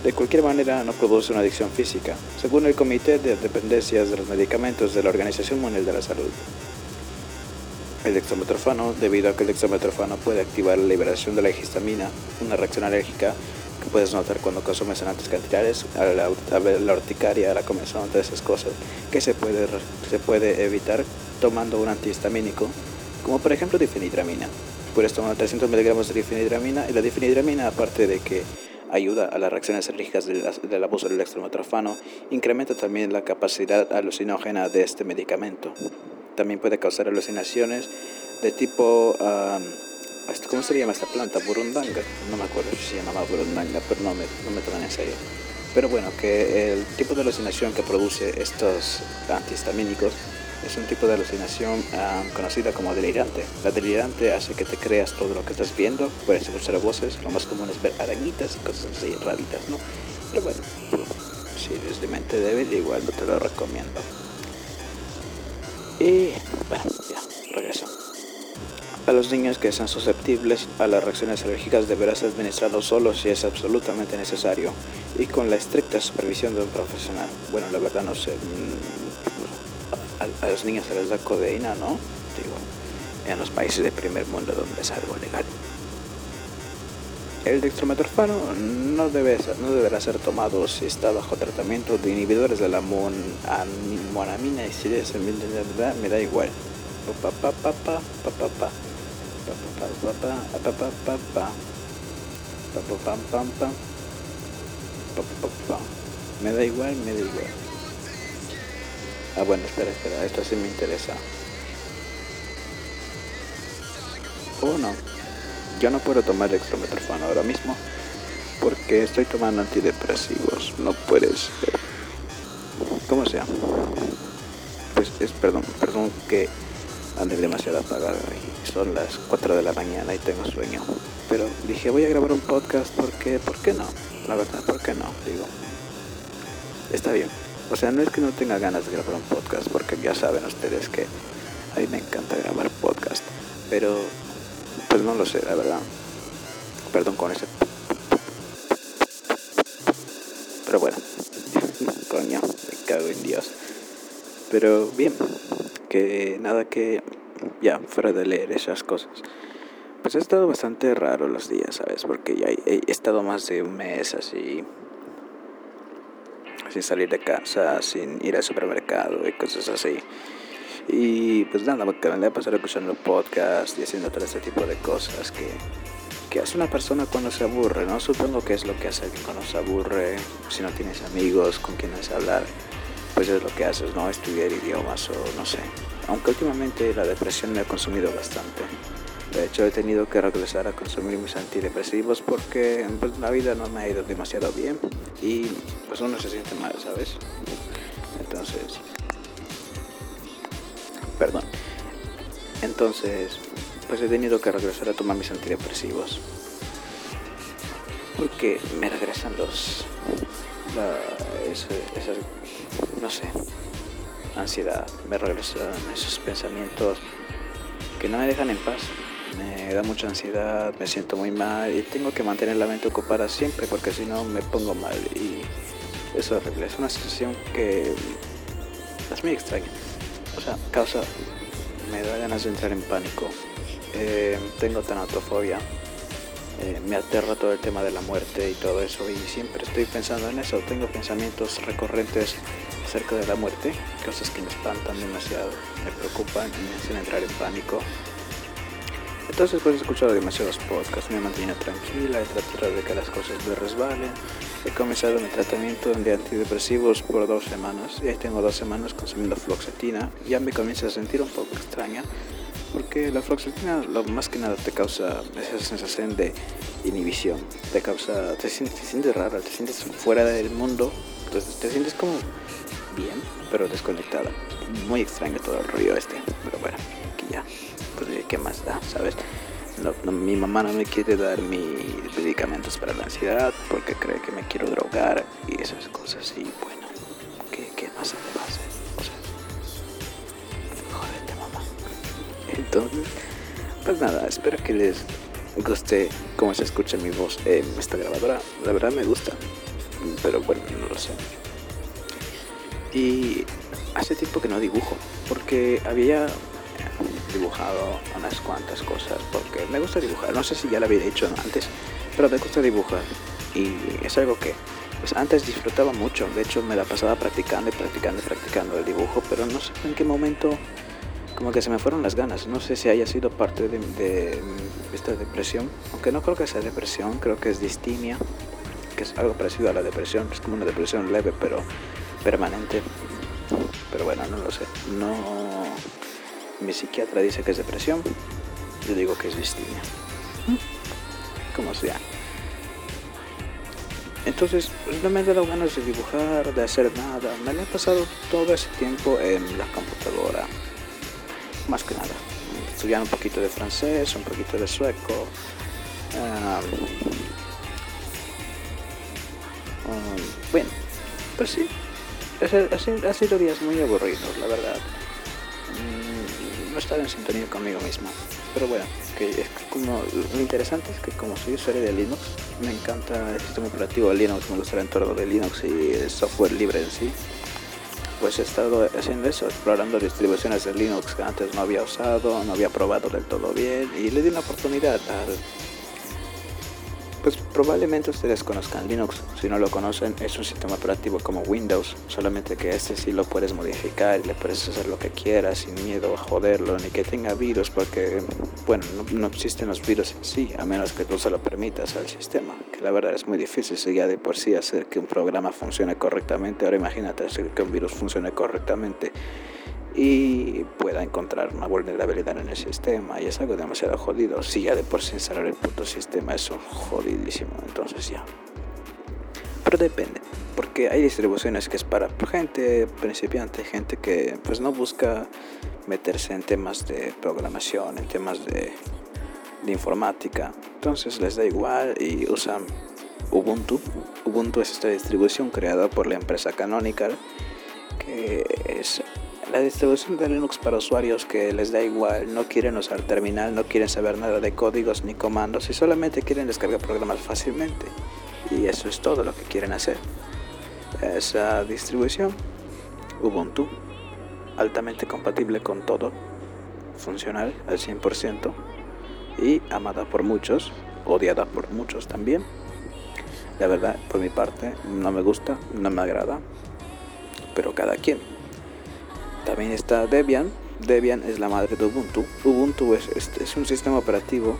De cualquier manera, no produce una adicción física, según el Comité de Dependencias de los Medicamentos de la Organización Mundial de la Salud el dextrometorfano debido a que el dextrometorfano puede activar la liberación de la histamina, una reacción alérgica puedes notar cuando consumes altas cantidades, a la, a la urticaria, a la comezón, todas esas cosas que se puede, se puede evitar tomando un antihistamínico, como por ejemplo difenidramina. Puedes tomar 300 miligramos de difenidramina y la difenidramina, aparte de que ayuda a las reacciones alérgicas del, del abuso del dextrometorfano, incrementa también la capacidad alucinógena de este medicamento también puede causar alucinaciones de tipo, ¿cómo se llama esta planta? Burundanga. No me acuerdo si se llamaba burundanga, pero no me, no me toman en serio. Pero bueno, que el tipo de alucinación que produce estos antihistamínicos es un tipo de alucinación conocida como delirante. La delirante hace que te creas todo lo que estás viendo, puedes escuchar voces, lo más común es ver arañitas y cosas así raritas, ¿no? Pero bueno, si eres de mente débil, igual no te lo recomiendo. Y bueno, ya, regreso. A los niños que sean susceptibles a las reacciones alérgicas deberás administrarlo solo si es absolutamente necesario y con la estricta supervisión de un profesional. Bueno, la verdad no sé. Mm, a, los niños se les da codeína, ¿no? Digo, en los países de primer mundo donde es algo legal. El dextrometorfano no, debe, no deberá ser tomado si está bajo tratamiento de inhibidores de la mon, monamina y si es me da igual. Me da igual, me da igual. Ah, bueno, espera, espera, esto sí me interesa. Oh, no. Yo no puedo tomar dextrometorfano ahora mismo porque estoy tomando antidepresivos. No puedes. ¿Cómo se llama? Pues es, perdón, perdón que ande demasiado apagado y son las 4 de la mañana y tengo sueño. Pero dije, voy a grabar un podcast porque, ¿por qué no? La verdad, ¿por qué no? Digo, está bien. O sea, no es que no tenga ganas de grabar un podcast, porque ya saben ustedes que a mí me encanta grabar podcast. Pero pues no lo sé, la verdad. Perdón con ese. Pero bueno, coño, me cago en Dios. Pero bien, que nada que ya fuera de leer esas cosas. Pues he estado bastante raro los días, ¿sabes? Porque ya he, estado más de un mes así. Sin salir de casa, sin ir al supermercado y cosas así. Y pues nada, me voy a pasar escuchando podcast y haciendo todo este tipo de cosas que, que hace una persona cuando se aburre, ¿no? Supongo que es lo que hace cuando se aburre, si no tienes amigos con quienes hablar. Pues es lo que haces, ¿no? Estudiar idiomas o no sé. Aunque últimamente la depresión me ha consumido bastante. De hecho, he tenido que regresar a consumir mis antidepresivos porque pues, la vida no me ha ido demasiado bien y pues uno se siente mal, ¿sabes? Entonces, perdón. Entonces, pues he tenido que regresar a tomar mis antidepresivos porque me regresan los, no sé, ansiedad, me regresan esos pensamientos que no me dejan en paz. Me da mucha ansiedad, me siento muy mal y tengo que mantener la mente ocupada siempre porque si no me pongo mal y es horrible, es una sensación que es muy extraña, o sea, causa, me da ganas de entrar en pánico, eh, tengo tanatofobia, eh, me aterra todo el tema de la muerte y todo eso y siempre estoy pensando en eso, tengo pensamientos recurrentes acerca de la muerte, cosas que me espantan demasiado, me preocupan y me hacen entrar en pánico. Entonces pues he escuchado demasiados podcasts, me mantiene tranquila, he tratado de que las cosas me resbalen. He comenzado mi tratamiento de antidepresivos por dos semanas y ahí tengo dos semanas consumiendo fluoxetina. Ya me comienzo a sentir un poco extraña porque la fluoxetina lo más que nada te causa esa sensación de inhibición, te causa, te sientes, te sientes rara, te sientes fuera del mundo, entonces te sientes como bien, pero desconectada. Muy extraño todo el rollo este, pero bueno, aquí ya pues qué más da, ¿sabes? mi mamá no me quiere dar mis medicamentos para la ansiedad porque cree que me quiero drogar y esas cosas y bueno, ¿qué, qué más se Pues nada, espero que les guste cómo se escucha mi voz en esta grabadora. La verdad me gusta, pero bueno, no lo sé. Y hace tiempo que no dibujo, porque había dibujado unas cuantas cosas porque me gusta dibujar. No sé si ya lo había dicho antes, pero me gusta dibujar y es algo que pues antes disfrutaba mucho. De hecho, me la pasaba practicando y practicando y practicando el dibujo, pero no sé en qué momento como que se me fueron las ganas. No sé si haya sido parte de, de esta depresión, aunque no creo que sea depresión, creo que es distimia, que es algo parecido a la depresión. Es como una depresión leve, pero permanente. Pero bueno, no lo sé. No mi psiquiatra dice que es depresión, yo digo que es distimia. Como sea. Entonces, no me he dado ganas de dibujar, de hacer nada. Me he pasado todo ese tiempo en la computadora. Más que nada. Estudiando un poquito de francés, un poquito de sueco. bueno, pues sí. Ha sido días muy aburridos, la verdad estar en sintonía conmigo mismo. Pero bueno, que es como lo interesante es que como soy usuario de Linux, me encanta el sistema operativo de Linux, me gusta el entorno de Linux y el software libre en sí. Pues he estado haciendo eso, explorando distribuciones de Linux que antes no había usado, no había probado del todo bien y le di una oportunidad al pues probablemente ustedes conozcan Linux. Si no lo conocen, es un sistema operativo como Windows, solamente que este sí lo puedes modificar y le puedes hacer lo que quieras sin miedo a joderlo ni que tenga virus, porque, bueno, no, existen los virus en sí, a menos que tú se lo permitas al sistema, que la verdad es muy difícil si de por sí hacer que un programa funcione correctamente. Ahora imagínate hacer que un virus funcione correctamente y pueda encontrar una vulnerabilidad en el sistema y es algo demasiado jodido. Si ya de por sí instalar el puto sistema es un jodidísimo, entonces ya. Pero depende, porque hay distribuciones que es para gente principiante, gente que pues no busca meterse en temas de programación, en temas de, de informática. Entonces les da igual y usan Ubuntu. Ubuntu es esta distribución creada por la empresa Canonical que es la distribución de Linux para usuarios que les da igual, no quieren usar terminal, no quieren saber nada de códigos ni comandos y solamente quieren descargar programas fácilmente. Y eso es todo lo que quieren hacer. Esa distribución, Ubuntu, altamente compatible con todo, funcional al 100% y amada por muchos, odiada por muchos también. La verdad, por mi parte, no me gusta, no me agrada, pero cada quien. También está Debian. Debian es la madre de Ubuntu. Ubuntu es, es, un sistema operativo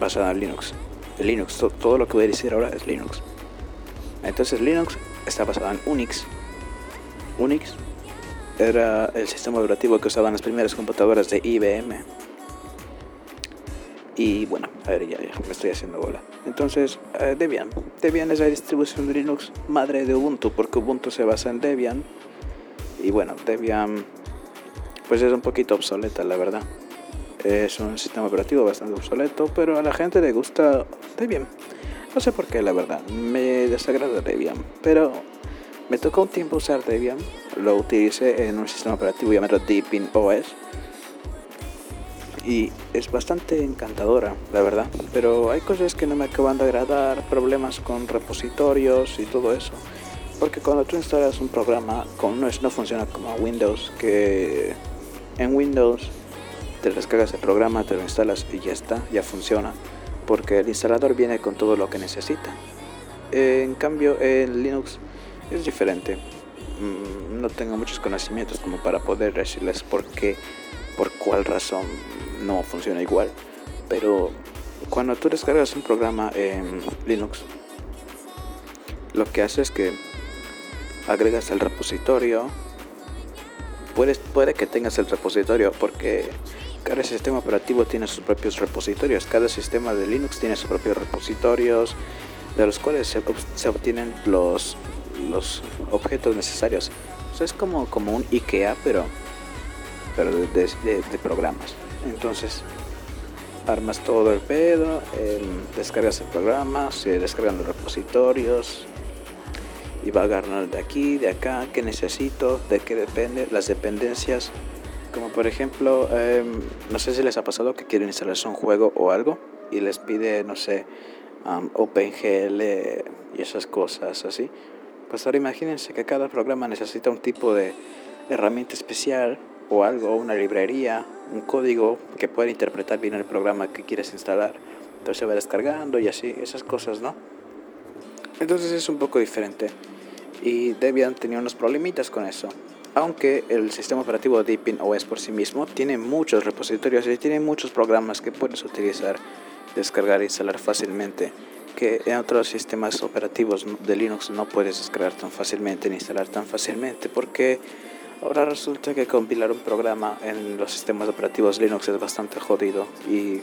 basado en Linux. Linux, todo lo que voy a decir ahora es Linux. Entonces Linux está basado en Unix, Unix era el sistema operativo que usaban las primeras computadoras de IBM. Y bueno, a ver, ya, ya me estoy haciendo bola. Entonces, eh, Debian. Debian es la distribución de Linux madre de Ubuntu, porque Ubuntu se basa en Debian. Y bueno, Debian pues es un poquito obsoleta, la verdad. Es un sistema operativo bastante obsoleto, pero a la gente le gusta Debian. No sé por qué, la verdad. Me desagrada Debian, pero me tocó un tiempo usar Debian. Lo utilicé en un sistema operativo llamado Deepin OS y es bastante encantadora, la verdad. Pero hay cosas que no me acaban de agradar, problemas con repositorios y todo eso. Porque cuando tú instalas un programa, con, no, no funciona como Windows, que en Windows te descargas el programa, te lo instalas y ya está, ya funciona. Porque el instalador viene con todo lo que necesita. En cambio, en Linux es diferente. Mm, no tengo muchos conocimientos como para poder decirles por qué, por cuál razón no funciona igual. Pero cuando tú descargas un programa en Linux, lo que hace es que agregas el repositorio. Puedes, puede que tengas el repositorio porque cada sistema operativo tiene sus propios repositorios. Cada sistema de Linux tiene sus propios repositorios de los cuales se, obtienen los, los objetos necesarios. es como, como un IKEA, pero, pero de programas. Entonces, armas todo el pedo, descargas el programa, se descargan los repositorios y va a agarrar de aquí, de acá, qué necesito, de qué depende, las dependencias. Como por ejemplo, em, no sé si les ha pasado que quieren instalarse un juego o algo y les pide, no sé, OpenGL y esas cosas así. Pues ahora imagínense que cada programa necesita un tipo de herramienta especial o algo, una librería, un código que pueda interpretar bien el programa que quieres instalar. Entonces se va descargando y así, esas cosas, ¿no? Entonces es un poco diferente. Y Debian tenía unos problemitas con eso. Aunque el sistema operativo Deepin OS por sí mismo tiene muchos repositorios y tiene muchos programas que puedes utilizar, descargar e instalar fácilmente que en otros sistemas operativos de Linux no puedes descargar tan fácilmente ni instalar tan fácilmente porque Ahora resulta que compilar un programa en los sistemas operativos Linux es bastante jodido y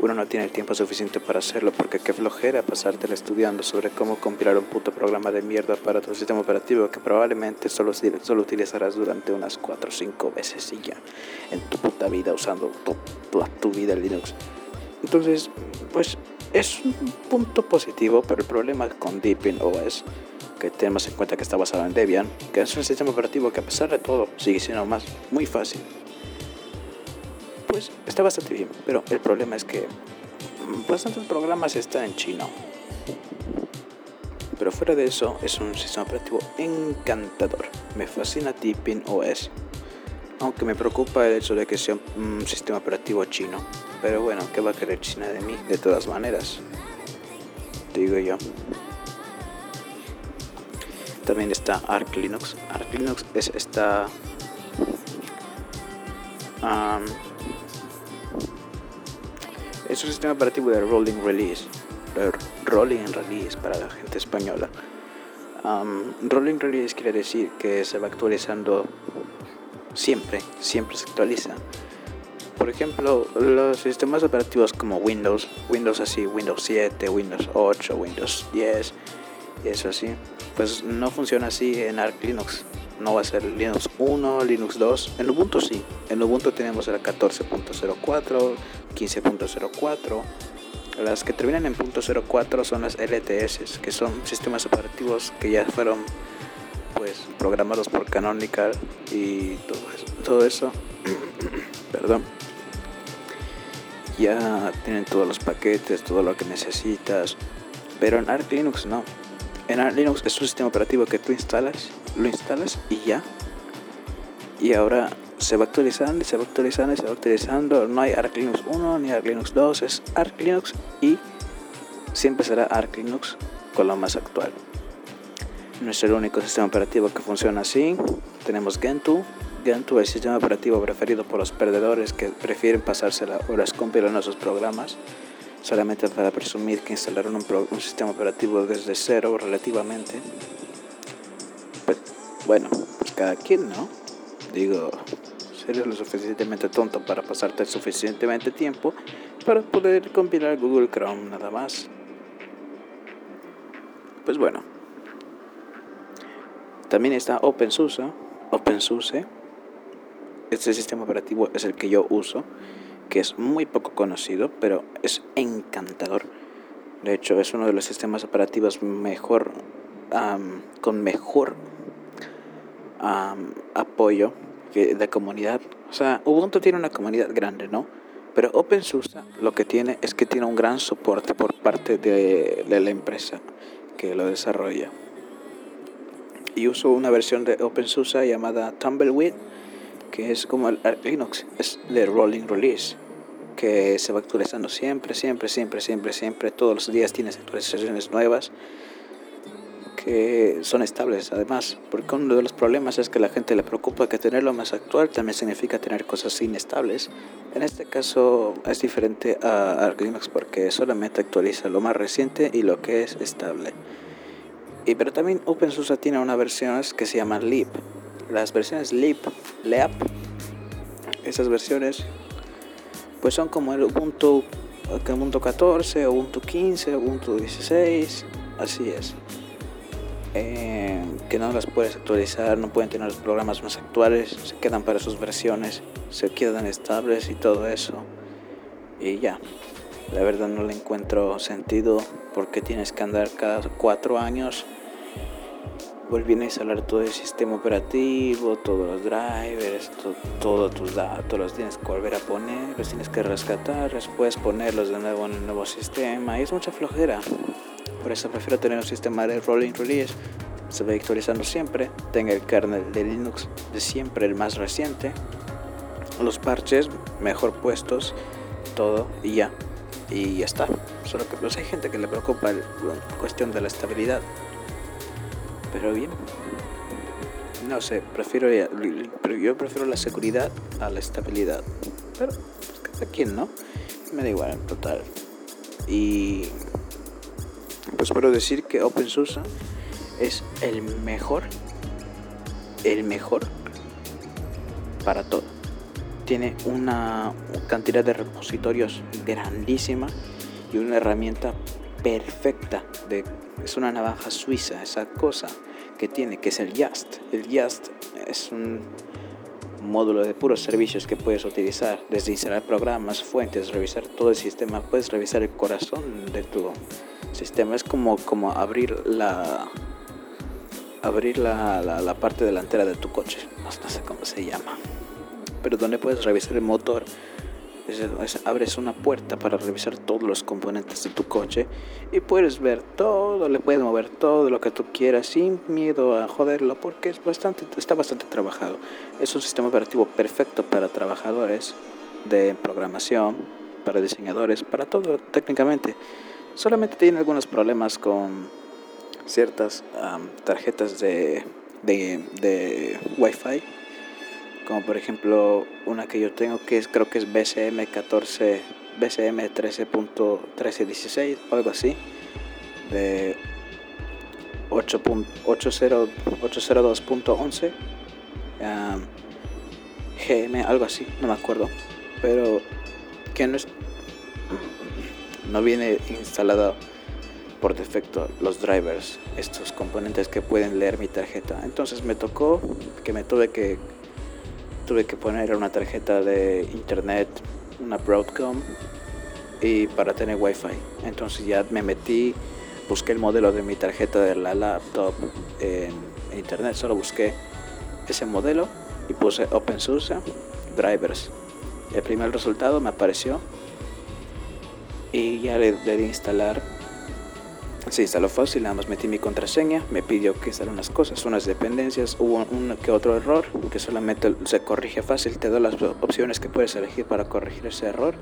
uno no tiene el tiempo suficiente para hacerlo porque qué flojera pasártelo estudiando sobre cómo compilar un puto programa de mierda para tu sistema operativo que probablemente solo, solo utilizarás durante unas 4 o 5 veces y ya en tu puta vida usando toda tu vida Linux. Entonces, pues es un punto positivo, pero el problema con Deepin OS que tenemos en cuenta que está basado en Debian, que es un sistema operativo que a pesar de todo sigue siendo más muy fácil. Pues está bastante bien, pero el problema es que bastantes programas están en chino. Pero fuera de eso, es un sistema operativo encantador. Me fascina Deepin OS. Aunque me preocupa el hecho de que sea un sistema operativo chino. Pero bueno, ¿qué va a querer China de mí? De todas maneras. Digo yo. También está Arch Linux. Arch Linux es esta es un sistema operativo de rolling release. rolling release para la gente española. rolling release quiere decir que se va actualizando siempre, siempre se actualiza. Por ejemplo, los sistemas operativos como Windows, Windows así, Windows 7, Windows 8, Windows 10, y eso así, pues no funciona así en Arch Linux. No va a ser Linux 1, Linux 2. En Ubuntu sí. En Ubuntu tenemos el 14.04, 15.04. Las que terminan en .04 son las LTS, que son sistemas operativos que ya fueron pues programados por Canonical y todo eso. Todo eso perdón. Ya tienen todos los paquetes, todo lo que necesitas. Pero en Arch Linux no en Linux es un sistema operativo que tú instalas, lo instalas y ya. Y ahora se va actualizando se va actualizando se va actualizando. No hay Arch Linux 1 ni Arch Linux 2, es Arch Linux y siempre será Arch Linux con lo más actual. No es el único sistema operativo que funciona así. Tenemos Gentoo. Gentoo es el sistema operativo preferido por los perdedores que prefieren pasarse horas compilando sus programas solamente para presumir que instalaron un, un sistema operativo desde cero relativamente. Pues, bueno, pues cada quien, ¿no? Digo, eres lo suficientemente tonto para pasarte suficientemente tiempo para poder compilar Google Chrome nada más. Pues bueno. También está OpenSUSE. OpenSUSE. Este sistema operativo es el que yo uso, que es muy poco conocido, pero es encantador. De hecho, es uno de los sistemas operativos mejor, con mejor apoyo de comunidad. O sea, Ubuntu tiene una comunidad grande, ¿no? Pero OpenSUSE lo que tiene es que tiene un gran soporte por parte de, de la empresa que lo desarrolla. Y uso una versión de OpenSUSE llamada Tumbleweed, que es como el Linux, es de rolling release, que se va actualizando siempre, siempre, siempre, siempre, siempre. Todos los días tienes actualizaciones nuevas que son estables además, porque uno de los problemas es que la gente le preocupa que tenerlo más actual también significa tener cosas inestables. En este caso es diferente a Linux porque solamente actualiza lo más reciente y lo que es estable. Y pero también OpenSUSE tiene una versión que se llama Leap. Las versiones Leap, Leap, esas versiones pues son como el Ubuntu, Ubuntu 14, Ubuntu 15, Ubuntu 16, así es. Eh, que no las puedes actualizar, no pueden tener los programas más actuales, se quedan para sus versiones, se quedan estables y todo eso. Y ya, la verdad no le encuentro sentido porque tienes que andar cada cuatro años volviendo a instalar todo el sistema operativo, todos los drivers, todos tus datos, los tienes que volver a poner, los tienes que rescatar, después ponerlos de nuevo en el nuevo sistema y es mucha flojera. Por eso prefiero tener un sistema de rolling release. Se va actualizando siempre. Tenga el kernel de Linux de siempre, el más reciente. Los parches mejor puestos. Todo y ya. Y ya está. Solo que pues, hay gente que le preocupa la cuestión de la estabilidad. Pero bien. No sé, prefiero yo prefiero la seguridad a la estabilidad. Pero pues, cada quien, ¿no? Me da igual en total. Y pues puedo decir que OpenSUSE es el mejor, el mejor para todo. Tiene una cantidad de repositorios grandísima y una herramienta perfecta. De, es una navaja suiza, esa cosa que tiene, que es el Just. El Just es un módulo de puros servicios que puedes utilizar, desde instalar programas, fuentes, revisar todo el sistema, puedes revisar el corazón de tu sistema. Es como, como abrir la abrir la, la, parte delantera de tu coche. No, sé cómo se llama. Pero donde puedes revisar el motor. Abres una puerta para revisar todos los componentes de tu coche y puedes ver todo, le puedes mover todo lo que tú quieras sin miedo a joderlo porque es bastante, está bastante trabajado. Es un sistema operativo perfecto para trabajadores de programación, para diseñadores, para todo técnicamente. Solamente tiene algunos problemas con ciertas tarjetas de, de, de Wi-Fi, como por ejemplo una que yo tengo que creo que es BCM 14, BCM 13.1316 o algo así, de 8.802.11 GM, algo así, no me acuerdo, pero que no es no viene instalado por defecto los drivers, estos componentes que pueden leer mi tarjeta. Entonces me tocó que me tuve que tuve que poner una tarjeta de internet, una Broadcom y para tener wifi. Entonces ya me metí, busqué el modelo de mi tarjeta de la laptop en, internet, solo busqué ese modelo y puse OpenSUSE drivers. El primer resultado me apareció y ya le, di instalar se instaló fácil, nada más metí mi contraseña, me pidió que instale unas cosas, unas dependencias, hubo un que otro error que solamente se corrige fácil, te doy las opciones que puedes elegir para corregir ese error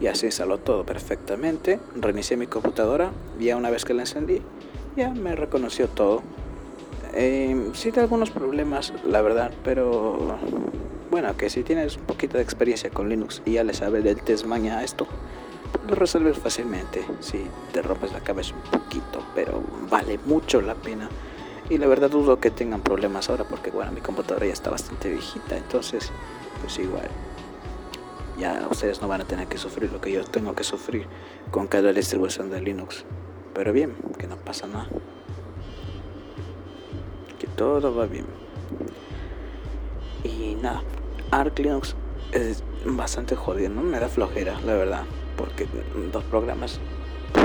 y así instaló todo perfectamente, reinicié mi computadora, ya una vez que la encendí, ya me reconoció todo. Eh, sí tiene algunos problemas, la verdad, pero bueno, que si tienes un poquito de experiencia con Linux y ya le sabes del test maña a esto, lo resuelves fácilmente. Si te rompes la cabeza un poquito, pero vale mucho la pena. Y la verdad dudo que tengan problemas ahora porque bueno, mi computadora ya está bastante viejita, entonces pues igual. Ya ustedes no van a tener que sufrir lo que yo tengo que sufrir con cada distribución de Linux. Pero bien, que no pasa nada. Que todo va bien. Y nada, Arc Linux es bastante jodido, ¿no? Me da flojera, la verdad. Porque los programas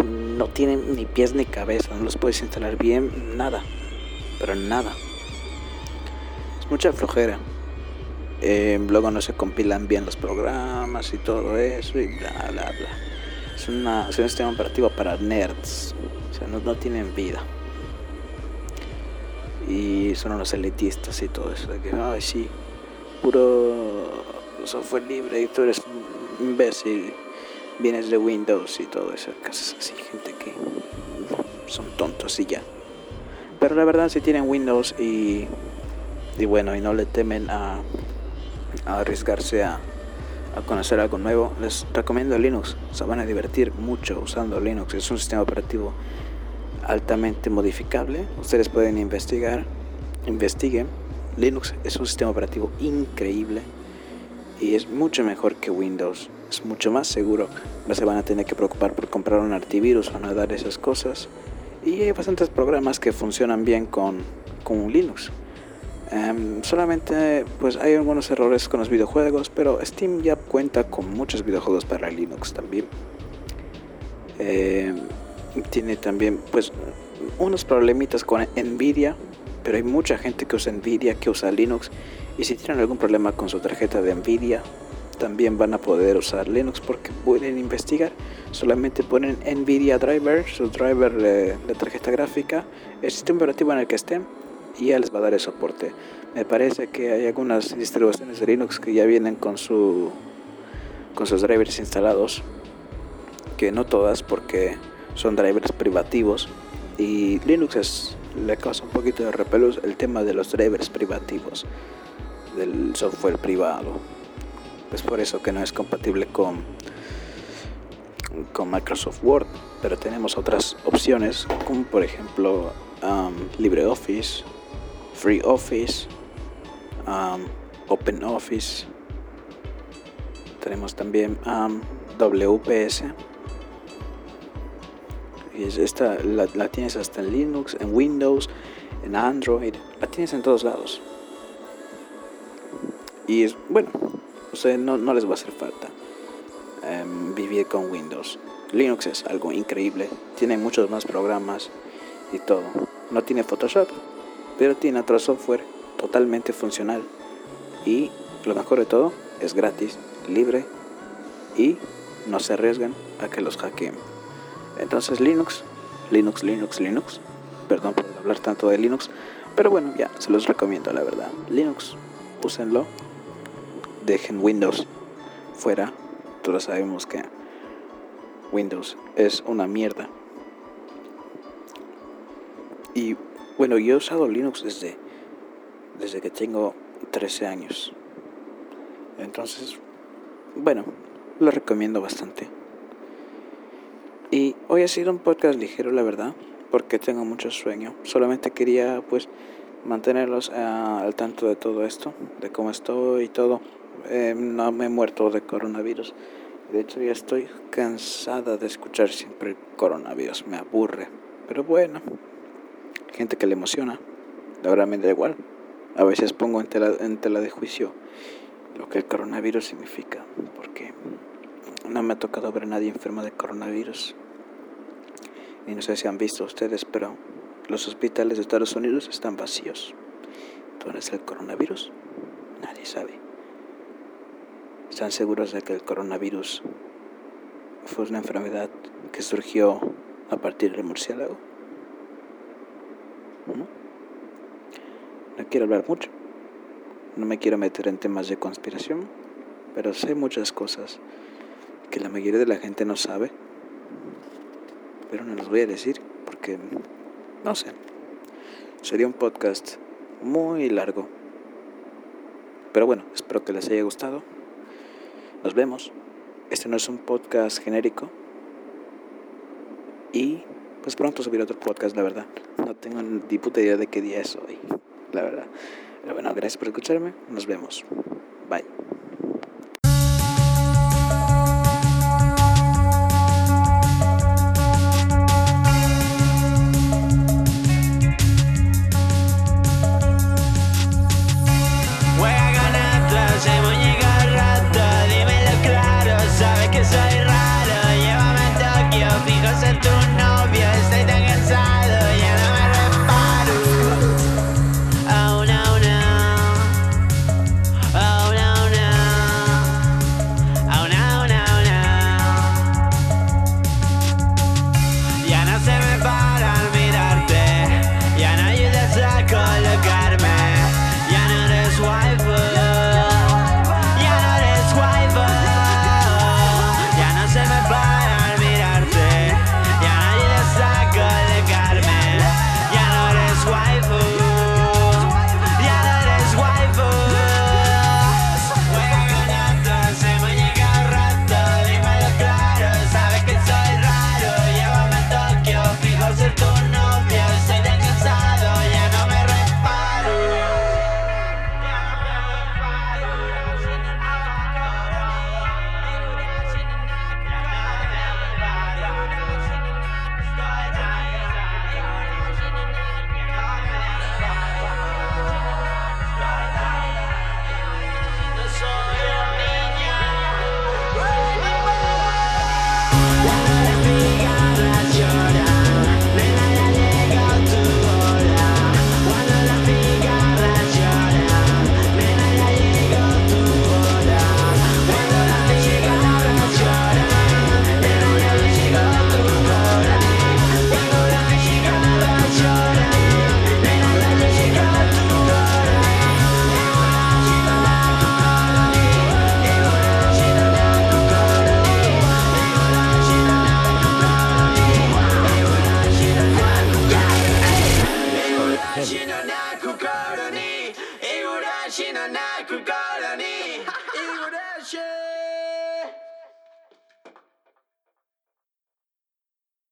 no tienen ni pies ni cabeza, no los puedes instalar bien, nada. Pero nada. Es mucha flojera. Eh, luego no se compilan bien los programas y todo eso y bla bla bla. Es, una, un sistema operativo para nerds. O sea, no, no tienen vida. Y son unos elitistas y todo eso. De que, ay, sí, puro software libre y tú eres imbécil. Vienes de Windows y todo eso. Cosas así, gente que son tontos y ya. Pero la verdad, si tienen Windows y, y bueno, y no le temen a, a arriesgarse a, a conocer algo nuevo, les recomiendo Linux. Se van a divertir mucho usando Linux. Es un sistema operativo altamente modificable. Ustedes pueden investigar, investiguen. Linux es un sistema operativo increíble y es mucho mejor que Windows. Mucho más seguro. No se van a tener que preocupar por comprar un antivirus o no dar esas cosas. Y hay bastantes programas que funcionan bien con, con Linux. Em, solamente pues hay algunos errores con los videojuegos, pero Steam ya cuenta con muchos videojuegos para Linux también. Em, tiene también pues unos problemitas con Nvidia, pero hay mucha gente que usa Nvidia, que usa Linux. Y si tienen algún problema con su tarjeta de Nvidia, también van a poder usar Linux porque pueden investigar. Solamente ponen Nvidia Driver, su driver de, tarjeta gráfica, el sistema operativo en el que estén y ya les va a dar el soporte. Me parece que hay algunas distribuciones de Linux que ya vienen con su con sus drivers instalados, que no todas porque son drivers privativos y Linux es, le causa un poquito de repelús el tema de los drivers privativos del software privado. Es por eso que no es compatible con con Microsoft Word, pero tenemos otras opciones como por ejemplo um, LibreOffice, FreeOffice, um, OpenOffice. Tenemos también um, WPS. Y es esta la, la, tienes hasta en Linux, en Windows, en Android, la tienes en todos lados. Y es bueno, o sea, no, no les va a hacer falta um, vivir con Windows. Linux es algo increíble, tiene muchos más programas y todo. No tiene Photoshop, pero tiene otro software totalmente funcional. Y lo mejor de todo, es gratis, libre y no se arriesgan a que los hackeen. Entonces Linux, Linux, Linux, Linux. Perdón por hablar tanto de Linux, pero bueno, ya se los recomiendo la verdad. Linux, úsenlo. Dejen Windows fuera. Todos sabemos que Windows es una mierda. Y bueno, yo he usado Linux desde, desde que tengo 13 años. Entonces, bueno, lo recomiendo bastante. Y hoy ha sido un podcast ligero, la verdad, porque tengo mucho sueño. Solamente quería, pues, mantenerlos uh, al tanto de todo esto, de cómo estoy y todo. Eh, no me he muerto de coronavirus. De hecho, ya estoy cansada de escuchar siempre el coronavirus. Me aburre. Pero bueno, gente que le emociona. Verdad me da igual. A veces pongo en tela, en tela de juicio lo que el coronavirus significa. Porque no me ha tocado ver a nadie enfermo de coronavirus. Y no sé si han visto ustedes, pero los hospitales de Estados Unidos están vacíos. ¿Dónde está el coronavirus? Nadie sabe. ¿Están seguros de que el coronavirus fue una enfermedad que surgió a partir del murciélago? ¿No? quiero hablar mucho. No me quiero meter en temas de conspiración, pero sé muchas cosas que la mayoría de la gente no sabe. Pero no las voy a decir porque, no sé, sería un podcast muy largo. Pero bueno, espero que les haya gustado. Nos vemos. Este no es un podcast genérico. Y pues pronto subiré otro podcast, la verdad. No tengo ni puta idea de qué día es hoy, la verdad. Pero bueno, gracias por escucharme. Nos vemos. Bye.